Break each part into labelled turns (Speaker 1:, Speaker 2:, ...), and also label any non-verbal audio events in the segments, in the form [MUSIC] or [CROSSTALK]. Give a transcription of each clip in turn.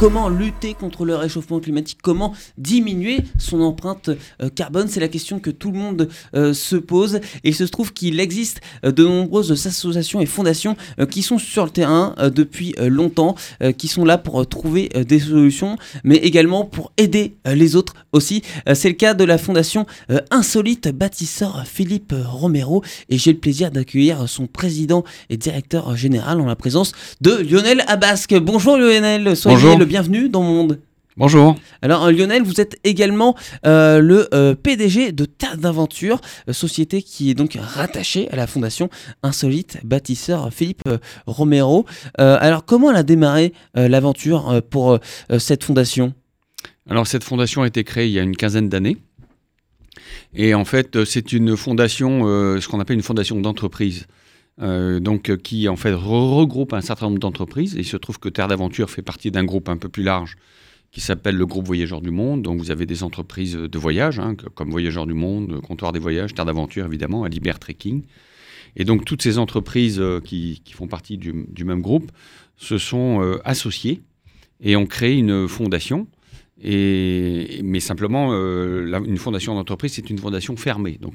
Speaker 1: comment lutter contre le réchauffement climatique, comment diminuer son empreinte euh, carbone? C'est la question que tout le monde euh, se pose. Et il se trouve qu'il existe euh, de nombreuses associations et fondations qui sont sur le terrain depuis longtemps, qui sont là pour trouver des solutions, mais également pour aider les autres aussi. C'est le cas de la fondation Insolite Bâtisseur Philippe Romero. Et j'ai le plaisir d'accueillir son président et directeur général en la présence de Lionel Abasque. Bonjour Lionel, soyez
Speaker 2: Bonjour.
Speaker 1: le bienvenue dans mon monde.
Speaker 2: Bonjour.
Speaker 1: Alors euh, Lionel, vous êtes également euh, le euh, PDG de Terre d'Aventure, société qui est donc rattachée à la fondation Insolite Bâtisseur Philippe Romero. alors comment elle a démarré l'aventure pour cette fondation?
Speaker 2: Alors cette fondation a été créée il y a une quinzaine d'années. Et en fait, c'est une fondation, ce qu'on appelle une fondation d'entreprise. Euh, donc, qui en fait regroupe un certain nombre d'entreprises. Il se trouve que Terre d'Aventure fait partie d'un groupe un peu plus large qui s'appelle le groupe Voyageurs du Monde. Donc vous avez des entreprises de voyage, hein, comme Voyageurs du Monde, Comptoir des Voyages, Terre d'Aventure évidemment, Alibert Trekking. Et donc toutes ces entreprises euh, qui, font partie du, même groupe se sont euh, associées et ont créé une fondation. Mais simplement, euh, une fondation d'entreprise, c'est une fondation fermée. Donc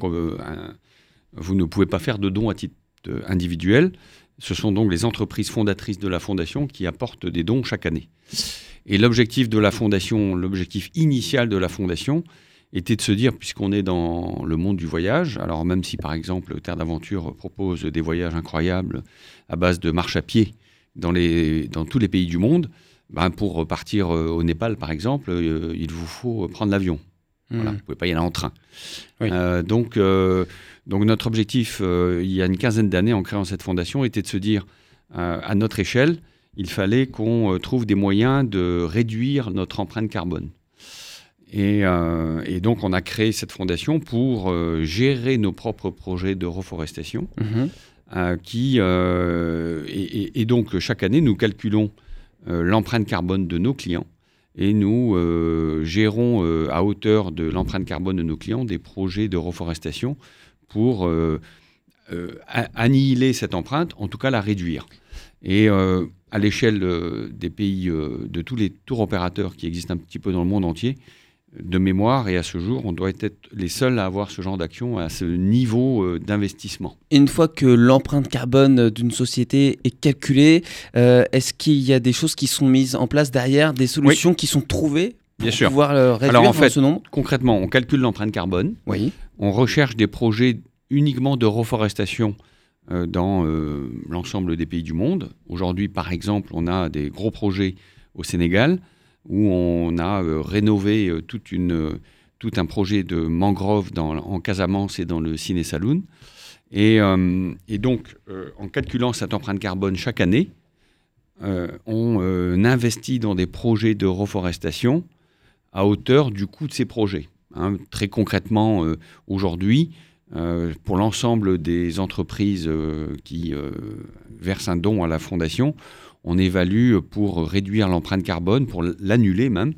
Speaker 2: vous ne pouvez pas faire de dons à titre individuels. Ce sont donc les entreprises fondatrices de la fondation qui apportent des dons chaque année. Et l'objectif de la fondation, l'objectif initial de la fondation, était de se dire, puisqu'on est dans le monde du voyage, alors même si par exemple Terre d'Aventure propose des voyages incroyables à base de marche à pied dans tous les pays du monde, ben pour partir euh, au Népal par exemple, euh, il vous faut prendre l'avion. Voilà, vous ne pouvez pas y aller en train. Oui. Euh, donc, euh, donc notre objectif, euh, il y a une quinzaine d'années en créant cette fondation, était de se dire, à notre échelle, il fallait qu'on trouve des moyens de réduire notre empreinte carbone. Et, et, donc on a créé cette fondation pour gérer nos propres projets de reforestation, mmh. qui, et, donc chaque année, nous calculons l'empreinte carbone de nos clients et nous euh, gérons euh, à hauteur de l'empreinte carbone de nos clients des projets de reforestation pour euh, annihiler cette empreinte, en tout cas la réduire. Et à l'échelle des pays, de tous les tours opérateurs qui existent un petit peu dans le monde entier, de mémoire, et à ce jour, on doit être les seuls à avoir ce genre d'action à ce niveau euh, d'investissement.
Speaker 1: Une fois que l'empreinte carbone d'une société est calculée, euh, est-ce qu'il y a des choses qui sont mises en place derrière, des solutions oui. qui sont trouvées pour
Speaker 2: Bien sûr.
Speaker 1: pouvoir euh, réduire
Speaker 2: Alors en fait,
Speaker 1: ce nombre?
Speaker 2: concrètement, on calcule l'empreinte carbone,
Speaker 1: oui.
Speaker 2: on recherche des projets uniquement de reforestation euh, dans euh, l'ensemble des pays du monde. Aujourd'hui, par exemple, on a des gros projets au Sénégal où on a euh, rénové euh, euh, tout un projet de mangrove en Casamance et dans le Ciné Saloon. Et, donc, en calculant cette empreinte carbone chaque année, on investit dans des projets de reforestation à hauteur du coût de ces projets. Hein, très concrètement, aujourd'hui, pour l'ensemble des entreprises qui versent un don à la fondation, on évalue pour réduire l'empreinte carbone, pour l'annuler même,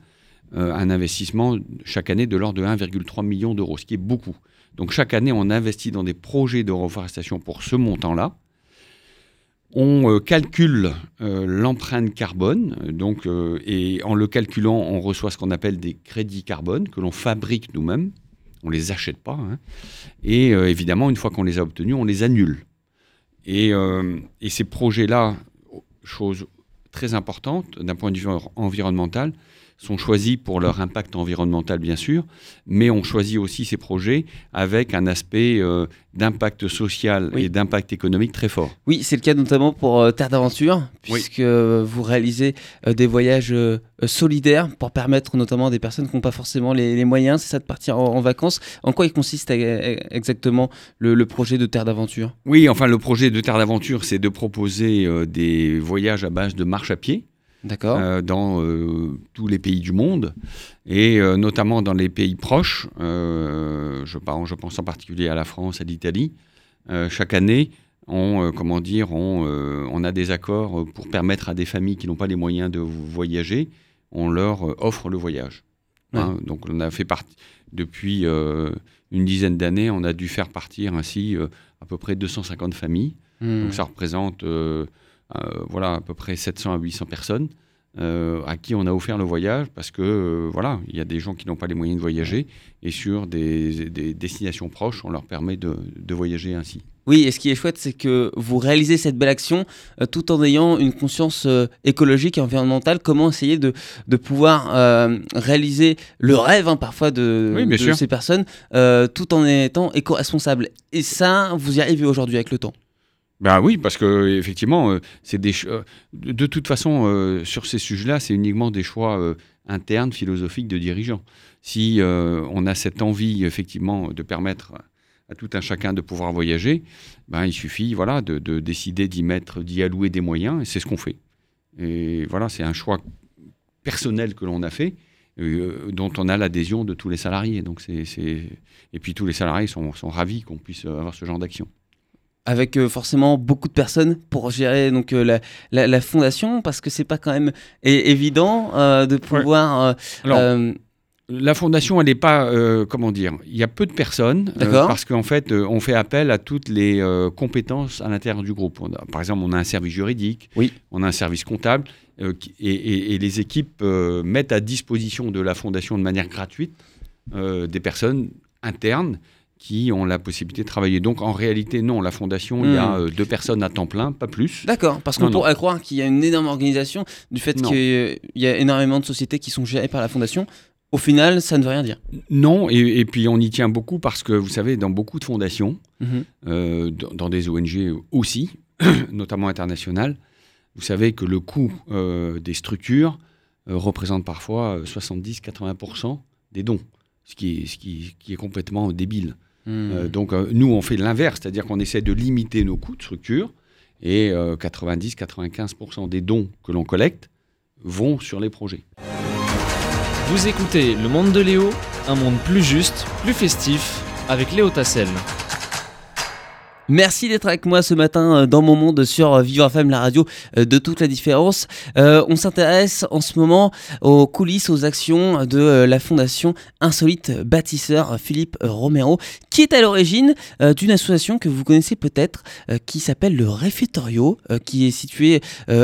Speaker 2: euh, un investissement chaque année de l'ordre de 1,3 million d'euros, ce qui est beaucoup. Donc chaque année, on investit dans des projets de reforestation pour ce montant-là. On euh, calcule euh, l'empreinte carbone, et en le calculant, on reçoit ce qu'on appelle des crédits carbone que l'on fabrique nous-mêmes. On ne les achète pas. Hein. Et évidemment, une fois qu'on les a obtenus, on les annule. Et ces projets-là chose très importante d'un point de vue environnemental, sont choisis pour leur impact environnemental, bien sûr, mais on choisit aussi ces projets avec un aspect euh, d'impact social oui. et d'impact économique très fort.
Speaker 1: Oui, c'est le cas notamment pour euh, Terre d'Aventure, puisque oui. vous réalisez euh, des voyages solidaires pour permettre notamment à des personnes qui n'ont pas forcément les, les moyens, c'est ça, de partir en, en, vacances. En quoi il consiste exactement le, le projet de Terre d'Aventure?
Speaker 2: Oui, enfin, le projet de Terre d'Aventure, c'est de proposer des voyages à base de marche à pied. Euh, dans euh, tous les pays du monde et euh, notamment dans les pays proches. Je, je, pense en particulier à la France, à l'Italie. chaque année, on, comment dire, on, on, a des accords pour permettre à des familles qui n'ont pas les moyens de voyager, on leur offre le voyage. Ouais. Hein, donc on a fait partie depuis une dizaine d'années, on a dû faire partir ainsi à peu près 250 familles. Mmh. Donc ça représente voilà, à peu près 700 à 800 personnes. à qui on a offert le voyage parce que voilà, il y a des gens qui n'ont pas les moyens de voyager et sur des, destinations proches, on leur permet de voyager ainsi.
Speaker 1: Oui, et ce qui est chouette, c'est que vous réalisez cette belle action euh, tout en ayant une conscience euh, écologique et environnementale. Comment essayer de, de pouvoir euh, réaliser le rêve hein, parfois de, ces personnes tout en étant éco-responsable. Et ça, vous y arrivez aujourd'hui avec le temps.
Speaker 2: Ben oui, parce que effectivement, c'est des de toute façon sur ces sujets-là, c'est uniquement des choix internes philosophiques de dirigeants. Si on a cette envie effectivement de permettre à tout un chacun de pouvoir voyager, ben, il suffit voilà, de, décider d'y mettre, d'y allouer des moyens, et c'est ce qu'on fait. Et voilà, c'est un choix personnel que l'on a fait, euh, dont on a l'adhésion de tous les salariés. Donc c'est, Et puis tous les salariés sont, sont ravis qu'on puisse avoir ce genre d'action
Speaker 1: avec euh, forcément beaucoup de personnes pour gérer donc euh, la, fondation parce que c'est pas quand même évident de pouvoir
Speaker 2: la fondation, elle n'est pas, euh, comment dire, il y a peu de personnes euh, parce qu'en fait, euh, on fait appel à toutes les compétences à l'intérieur du groupe. par exemple, on a un service juridique,
Speaker 1: oui.
Speaker 2: on a un service comptable, et, les équipes mettent à disposition de la fondation de manière gratuite des personnes internes qui ont la possibilité de travailler. Donc en réalité, non, la fondation, il y a hmm. deux personnes à temps plein, pas plus.
Speaker 1: D'accord, parce qu'on pourrait croire qu'il y a une énorme organisation du fait qu'il y a énormément de sociétés qui sont gérées par la fondation. Au final, ça ne veut rien dire.
Speaker 2: Non, et, puis on y tient beaucoup parce que, vous savez, dans beaucoup de fondations, mhm. euh, dans des ONG aussi, [CLEARS THROAT] notamment internationales, vous savez que le coût euh, des structures euh, représente parfois 70-80% des dons, ce qui est, ce qui, est complètement débile. Hmm. donc nous, on fait l'inverse, c'est-à-dire qu'on essaie de limiter nos coûts de structure, et 90-95% des dons que l'on collecte vont sur les projets.
Speaker 3: Vous écoutez Le Monde de Léo, un monde plus juste, plus festif, avec Léo Tassel.
Speaker 1: Merci d'être avec moi ce matin euh, dans mon monde sur euh, Vivre FM, la radio euh, de toute la différence. on s'intéresse en ce moment aux coulisses, aux actions de la fondation Insolite Bâtisseur Philippe Romero, qui est à l'origine d'une association que vous connaissez peut-être, qui s'appelle le Réfectorio, qui est situé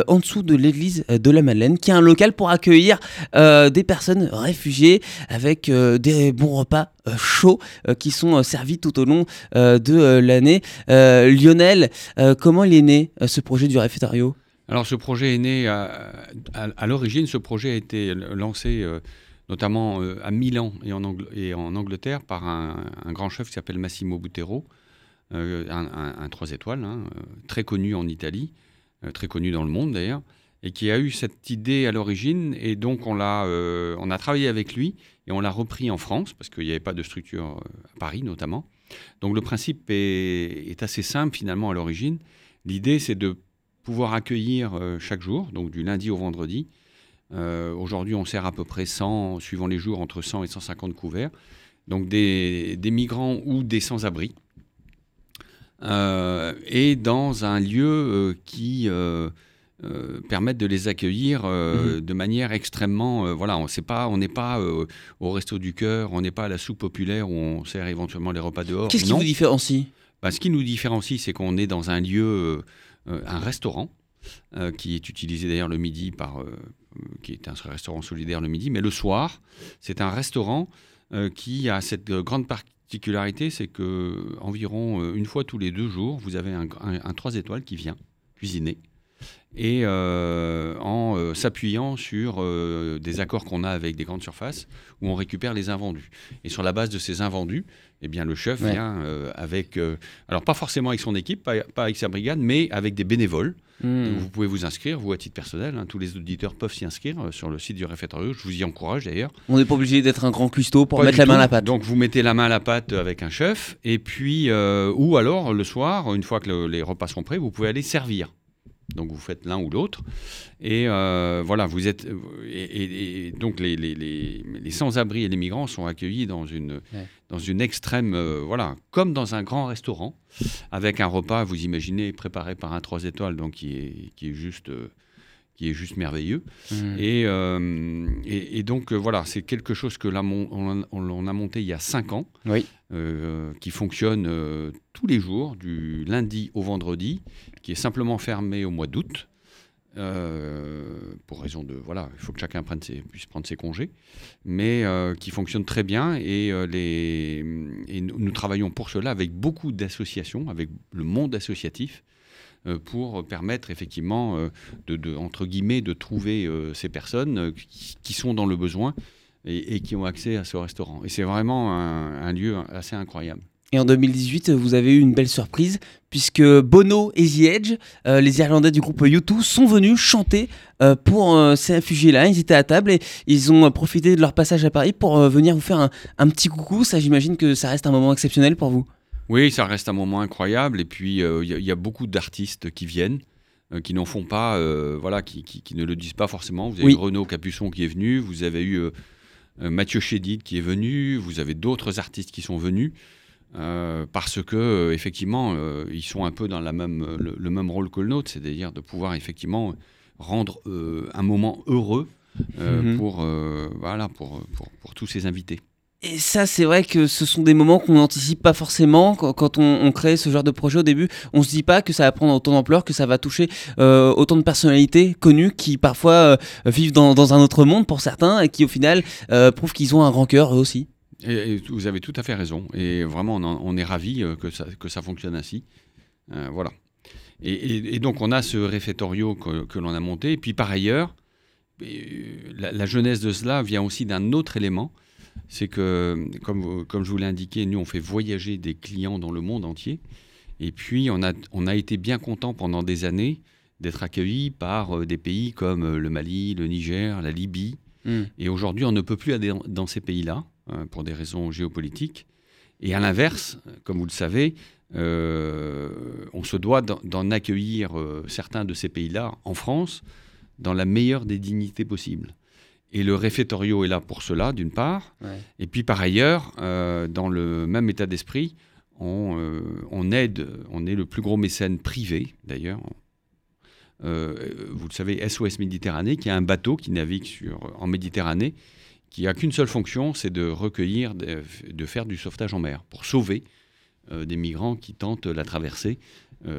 Speaker 1: en dessous de l'église de la Madeleine, qui est un local pour accueillir des personnes réfugiées avec des bons repas chauds qui sont servis tout au long de l'année. Euh, Lionel, euh, comment est né euh, ce projet du réfectario
Speaker 2: Alors ce projet est né à, l'origine, ce projet a été lancé notamment à Milan et en, et en Angleterre par un, grand chef qui s'appelle Massimo Butero, un, trois étoiles, hein, très connu en Italie, très connu dans le monde d'ailleurs, et qui a eu cette idée à l'origine, et donc on, on a travaillé avec lui, et on l'a repris en France, parce qu'il n'y avait pas de structure à Paris notamment. Donc le principe est, assez simple finalement à l'origine. L'idée c'est de pouvoir accueillir euh, chaque jour, donc du lundi au vendredi. Euh, aujourd'hui on sert à peu près 100, suivant les jours, entre 100 et 150 couverts. Donc des, migrants ou des sans-abri. Euh, et dans un lieu qui euh, permettre de les accueillir mhm. de manière extrêmement voilà on sait pas on n'est pas au resto du cœur on n'est pas à la soupe populaire où on sert éventuellement les repas dehors
Speaker 1: qu'est-ce qui vous différencie?
Speaker 2: Bah, ce qui nous différencie c'est qu'on est dans un lieu un restaurant qui est utilisé d'ailleurs le midi par qui est un restaurant solidaire le midi mais le soir c'est un restaurant qui a cette grande particularité c'est que environ une fois tous les deux jours vous avez un, un 3 étoiles qui vient cuisiner et euh, en euh, s'appuyant sur euh, des accords qu'on a avec des grandes surfaces où on récupère les invendus. Et sur la base de ces invendus, eh bien, le chef vient avec, alors pas forcément avec son équipe, pas, avec sa brigade, mais avec des bénévoles. Hmm. Vous pouvez vous inscrire, vous à titre personnel, hein, tous les auditeurs peuvent s'y inscrire sur le site du réfectoire. Je vous y encourage d'ailleurs.
Speaker 1: On n'est pas obligé d'être un grand cuistot pour mettre la main à la pâte.
Speaker 2: Donc vous mettez la main à la pâte avec un chef, et puis, ou alors le soir, une fois que les repas sont prêts, vous pouvez aller servir. Donc vous faites l'un ou l'autre. Et euh, voilà, vous êtes. Et, donc les, les, les, sans-abri et les migrants sont accueillis dans une, dans une extrême. Euh, voilà, comme dans un grand restaurant, avec un repas, vous imaginez, préparé par un 3 étoiles, donc qui est, qui est juste. Euh, qui est juste merveilleux. Mmh. Et, et, donc voilà, c'est quelque chose que on, on, a monté il y a 5 ans,
Speaker 1: oui.
Speaker 2: qui fonctionne tous les jours, du lundi au vendredi, qui est simplement fermé au mois d'août. pour raison de voilà, il faut que chacun prenne ses, puisse prendre ses congés, mais qui fonctionne très bien et, les, et nous, nous, travaillons pour cela avec beaucoup d'associations, avec le monde associatif, pour permettre effectivement de, de, entre guillemets de trouver ces personnes qui, sont dans le besoin et, qui ont accès à ce restaurant. Et c'est vraiment un, lieu assez incroyable.
Speaker 1: Et en 2018, vous avez eu une belle surprise, puisque Bono et The Edge, euh, les Irlandais du groupe U2, sont venus chanter euh, pour euh, ces réfugiés-là. Ils étaient à table et ils ont profité de leur passage à Paris pour venir vous faire un, petit coucou. Ça, j'imagine que ça reste un moment exceptionnel pour vous.
Speaker 2: Oui, ça reste un moment incroyable. Et puis, il y, a beaucoup d'artistes qui viennent. qui n'en font pas, voilà, qui, ne le disent pas forcément. Vous avez eu Renaud Capuçon qui est venu, vous avez eu euh, Mathieu Chédid qui est venu, vous avez d'autres artistes qui sont venus. Euh, parce que euh, effectivement, ils sont un peu dans la même, le, même rôle que le nôtre, c'est-à-dire de pouvoir effectivement rendre un moment heureux mhm. pour, voilà, pour, pour, pour, tous ces invités.
Speaker 1: Et ça, c'est vrai que ce sont des moments qu'on n'anticipe pas forcément quand, on, crée ce genre de projet au début. On se dit pas que ça va prendre autant d'ampleur, que ça va toucher euh, autant de personnalités connues qui parfois euh, vivent dans, un autre monde pour certains et qui au final euh, prouvent qu'ils ont un grand cœur eux aussi.
Speaker 2: Et, vous avez tout à fait raison. Et vraiment, on, est ça, que ça fonctionne ainsi. voilà. Et, donc, on a ce réfectorio que, l'on a monté. Et puis, par ailleurs, la, la jeunesse de cela vient aussi d'un autre élément c'est que, comme, comme je vous l'ai indiqué, nous, on fait voyager des clients dans le monde entier. Et puis, on a, on a été bien content pendant des années d'être accueillis par euh, des pays comme euh, le Mali, le Niger, la Libye. Hmm. Et aujourd'hui, on ne peut plus aller dans ces pays-là hein, pour des raisons géopolitiques. Et à l'inverse, comme vous le savez, euh, on se doit d'en accueillir certains de ces pays-là en France dans la meilleure des dignités possibles. Et le réfectorio est là pour cela, d'une part. Et puis par ailleurs, euh, dans le même état d'esprit, euh, on, aide, on est le plus gros mécène privé, d'ailleurs. Euh, vous le savez, SOS Méditerranée, qui a un bateau qui navigue sur, en Méditerranée, qui a qu'une seule fonction, c'est de recueillir, de, faire du sauvetage en mer, pour sauver des migrants qui tentent la traversée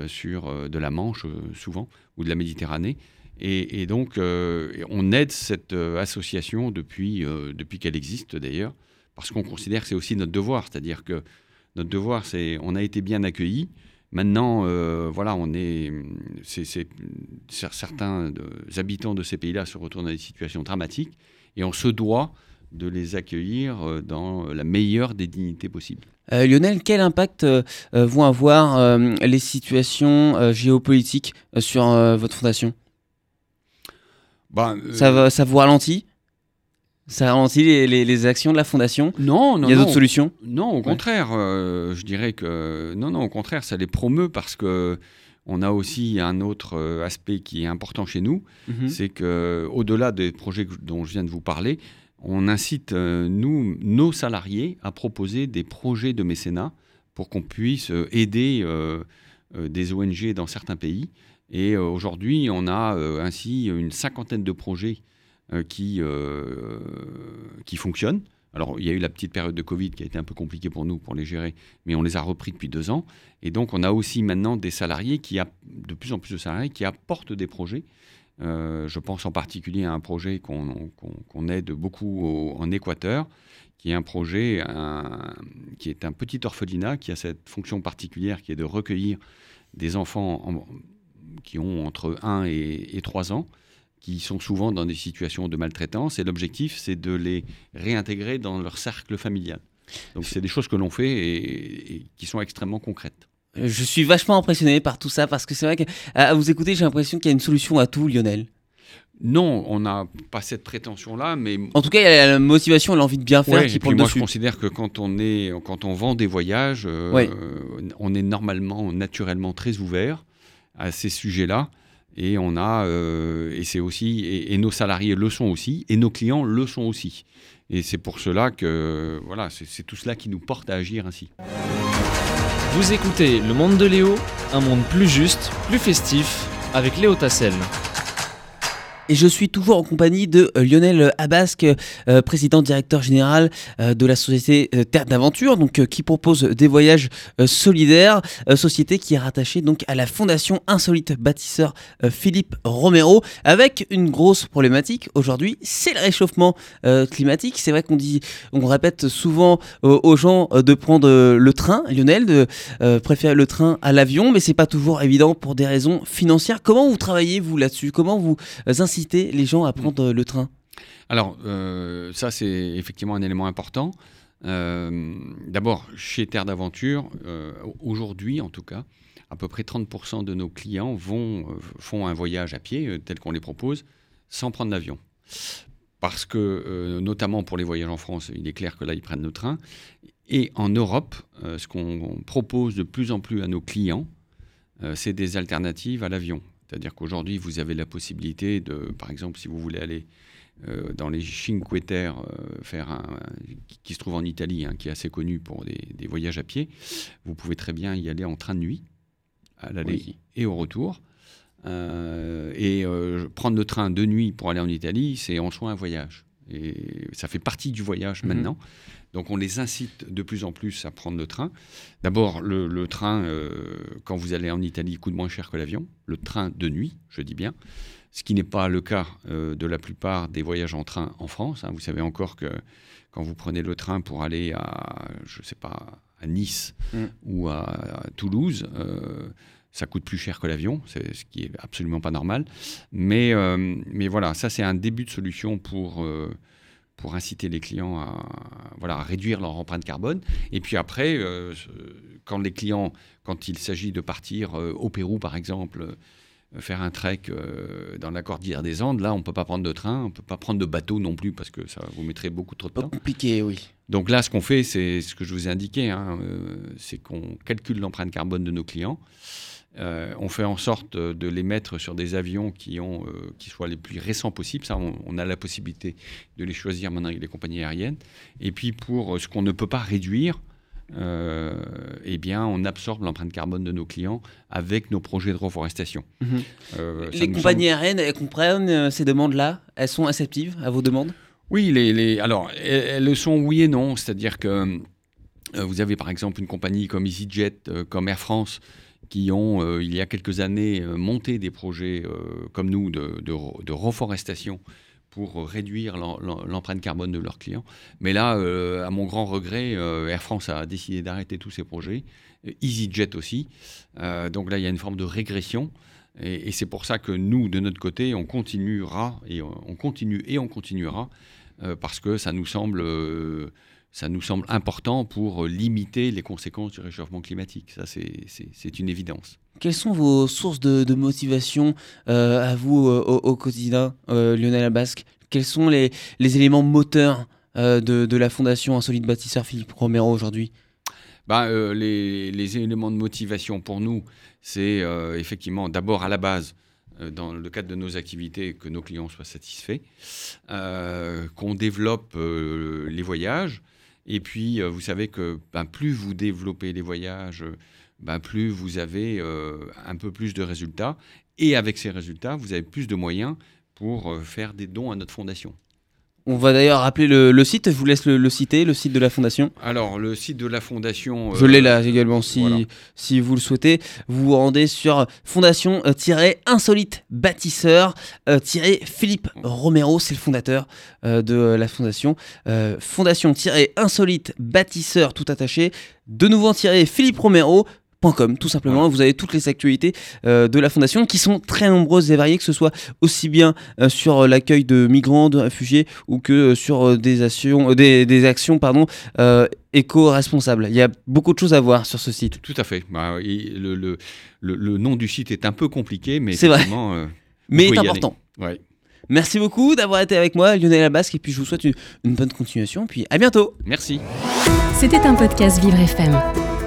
Speaker 2: sur de la Manche, souvent, ou de la Méditerranée. Et, donc, euh, on aide cette euh, association depuis, euh, depuis qu'elle existe d'ailleurs, parce qu'on considère que c'est aussi notre devoir. C'est-à-dire que notre devoir, c'est on a été bien accueillis. Maintenant, voilà, on est, certains habitants de ces pays-là se retrouvent dans des situations dramatiques, et on se doit de les accueillir dans la meilleure des dignités possibles.
Speaker 1: Lionel, quel impact vont avoir les situations géopolitiques sur votre fondation? Bah, ça, euh, ça vous ralentit? Ça ralentit les, les, actions de la fondation?
Speaker 2: Non, non.
Speaker 1: Il y a d'autres solutions?
Speaker 2: Non, au contraire. Euh, je dirais que non, non, au contraire, ça les promeut parce que on a aussi un autre euh, aspect qui est important chez nous, mhm. c'est que au-delà des projets dont je viens de vous parler, on incite nous, nos salariés, à proposer des projets de mécénat pour qu'on puisse aider des ONG dans certains pays et euh, aujourd'hui, on a euh, ainsi une cinquantaine de projets euh, qui, qui fonctionnent. Alors, il y a eu la petite période de Covid qui a été un peu compliquée pour nous pour les gérer, mais on les a repris depuis deux ans. Et donc, on a aussi maintenant des salariés qui a de plus en plus de salariés qui apportent des projets. je pense en particulier à un projet qu'on aide beaucoup en Équateur, qui est un projet qui est un petit orphelinat qui a cette fonction particulière qui est de recueillir des enfants en, qui ont entre 1 et, 3 ans, qui sont souvent dans des situations de maltraitance. Et l'objectif, c'est de les réintégrer dans leur cercle familial. Donc c'est des choses que l'on fait et, qui sont extrêmement concrètes.
Speaker 1: Je suis vachement impressionné par tout ça parce que c'est vrai qu'à vous écouter, j'ai l'impression qu'il y a une solution à tout, Lionel.
Speaker 2: Non, on n'a pas cette prétention-là, mais
Speaker 1: en tout cas, il y a la motivation, l'envie de bien faire qui
Speaker 2: prend Moi, je considère que quand on est, quand on vend des voyages, euh, on est normalement, naturellement très ouvert à ces sujets-là. Et on a, euh, et c'est aussi, et, nos salariés le sont aussi, et nos clients le sont aussi. Et c'est pour cela que, voilà, c'est tout cela qui nous porte à agir ainsi.
Speaker 3: Vous écoutez Le Monde de Léo, un monde plus juste, plus festif, avec Léo Tassel.
Speaker 1: Et je suis toujours en compagnie de euh, Lionel Abasque, euh, président directeur général euh, de la société Terre d'Aventure, donc qui propose des voyages solidaires, société qui est rattachée donc à la fondation insolite bâtisseur Philippe Romero, avec une grosse problématique aujourd'hui, c'est le réchauffement climatique. C'est vrai qu'on dit, on répète souvent aux gens de prendre le train, Lionel, de préférer le train à l'avion, mais c'est pas toujours évident pour des raisons financières. Comment vous travaillez vous là-dessus? Comment vous les gens à prendre euh, le train
Speaker 2: Alors, euh, ça, c'est effectivement un élément important. Euh, D'abord, chez Terre d'Aventure, euh, aujourd'hui en tout cas, à peu près 30% de nos clients vont, font un voyage à pied, tel qu'on les propose, sans prendre l'avion. Parce que, euh, notamment pour les voyages en France, il est clair que là, ils prennent le train. Et en Europe, euh, ce qu'on propose de plus en plus à nos clients, euh, c'est des alternatives à l'avion. C'est-à-dire qu'aujourd'hui, vous avez la possibilité de, par exemple, si vous voulez aller euh, dans les Cinque Terre, euh, faire un, qui, qui se trouve en Italie, hein, qui est assez connu pour des, des voyages à pied, vous pouvez très bien y aller en train de nuit, à l'aller
Speaker 1: Oui.
Speaker 2: et au retour. Euh, et prendre le train de nuit pour aller en Italie, c'est en soi un voyage. Et ça fait partie du voyage
Speaker 1: Mhm.
Speaker 2: maintenant. Donc on les incite de plus en plus à prendre le train. D'abord, le, le train, euh, quand vous allez en Italie, coûte moins cher que l'avion. Le train de nuit, je dis bien. Ce qui n'est pas le cas euh, de la plupart des voyages en train en France. hein. Vous savez encore que quand vous prenez le train pour aller à, je sais pas, à Nice
Speaker 1: Mm.
Speaker 2: ou à, à Toulouse, euh, ça coûte plus cher que l'avion, ce qui est absolument pas normal. Mais, euh, mais voilà, ça c'est un début de solution pour, euh, pour inciter les clients à, voilà, à réduire leur empreinte carbone. Et puis après, euh, quand les clients, quand il s'agit de partir au Pérou par exemple, faire un trek dans la cordillère des Andes, là on ne peut pas prendre de train, on ne peut pas prendre de bateau non plus parce que ça vous mettrait beaucoup trop de temps.
Speaker 1: compliqué, oui.
Speaker 2: Donc là, ce qu'on fait, c'est ce que je vous ai indiqué, hein, c'est qu'on calcule l'empreinte carbone de nos clients. Euh, on fait en sorte de, de les mettre sur des avions qui, ont, euh, qui soient les plus récents possibles. Ça, on, on a la possibilité de les choisir maintenant avec les compagnies aériennes. Et puis pour ce qu'on ne peut pas réduire, euh, eh bien, on absorbe l'empreinte carbone de nos clients avec nos projets de reforestation.
Speaker 1: Mhm.
Speaker 2: Euh,
Speaker 1: les compagnies aériennes, elles comprennent euh, ces demandes-là? Elles sont réceptives à vos demandes?
Speaker 2: Oui, les, les- alors elles, le sont oui et non. C'est-à-dire que euh, vous avez par exemple une compagnie comme EasyJet, euh, comme Air France, qui ont, euh, il y a quelques années, euh, monté des projets euh, comme nous de, de re- de reforestation pour réduire l'em- l'em- l'empreinte carbone de leurs clients. Mais là, à mon grand regret, Air France a décidé d'arrêter tous ces projets, EasyJet aussi. Donc là, il y a une forme de régression. Et, c'est pour ça que nous, de notre côté, on continuera et on, on continue et on continuera parce que ça nous semble, ça nous semble important pour limiter les conséquences du réchauffement climatique. Ça, c'est- une évidence.
Speaker 1: Quelles sont vos sources de, de motivation euh, à vous euh, au, au quotidien, euh, Lionel Abasque Quels sont les, les éléments moteurs euh, de, de la fondation Insolite Bâtisseur Philippe Romero aujourd'hui?
Speaker 2: Bah, euh, les, les éléments de motivation pour nous, c'est euh, effectivement d'abord à la base, euh, dans le cadre de nos activités, que nos clients soient satisfaits, euh, qu'on développe euh, les voyages. Et puis, euh, vous savez que ben, plus vous développez les voyages, ben, plus vous avez euh, un peu plus de résultats. Et avec ces résultats, vous avez plus de moyens pour euh, faire des dons à notre fondation.
Speaker 1: On va d'ailleurs rappeler le, le site, je vous laisse le, le citer, le site de la fondation.
Speaker 2: Alors, le site de la fondation...
Speaker 1: Je
Speaker 2: euh,
Speaker 1: l'ai là également si,
Speaker 2: voilà.
Speaker 1: si vous le souhaitez. Vous vous rendez sur fondation-insolite bâtisseur-philippe Romero, c'est le fondateur euh, de euh, la fondation. Euh, fondation-insolite bâtisseur tout attaché. De nouveau philippe Romero. .com, tout simplement,
Speaker 2: Voilà.
Speaker 1: vous avez toutes les actualités euh, de la fondation qui sont très nombreuses et variées, que ce soit aussi bien euh, sur euh, l'accueil de migrants, de réfugiés ou que euh, sur des, actions, euh, des, des actions pardon, euh, éco-responsables. Il y a beaucoup de choses à voir sur ce site.
Speaker 2: Tout à fait. Bah, il- le, le- le- le nom du site est un peu compliqué, mais
Speaker 1: C'est vrai.
Speaker 2: euh,
Speaker 1: Mais est important.
Speaker 2: ouais.
Speaker 1: Merci beaucoup d'avoir été avec moi, Lionel Abasque, et puis je vous souhaite une, une bonne continuation, puis à bientôt
Speaker 2: Merci.
Speaker 4: C'était un podcast Vivre FM.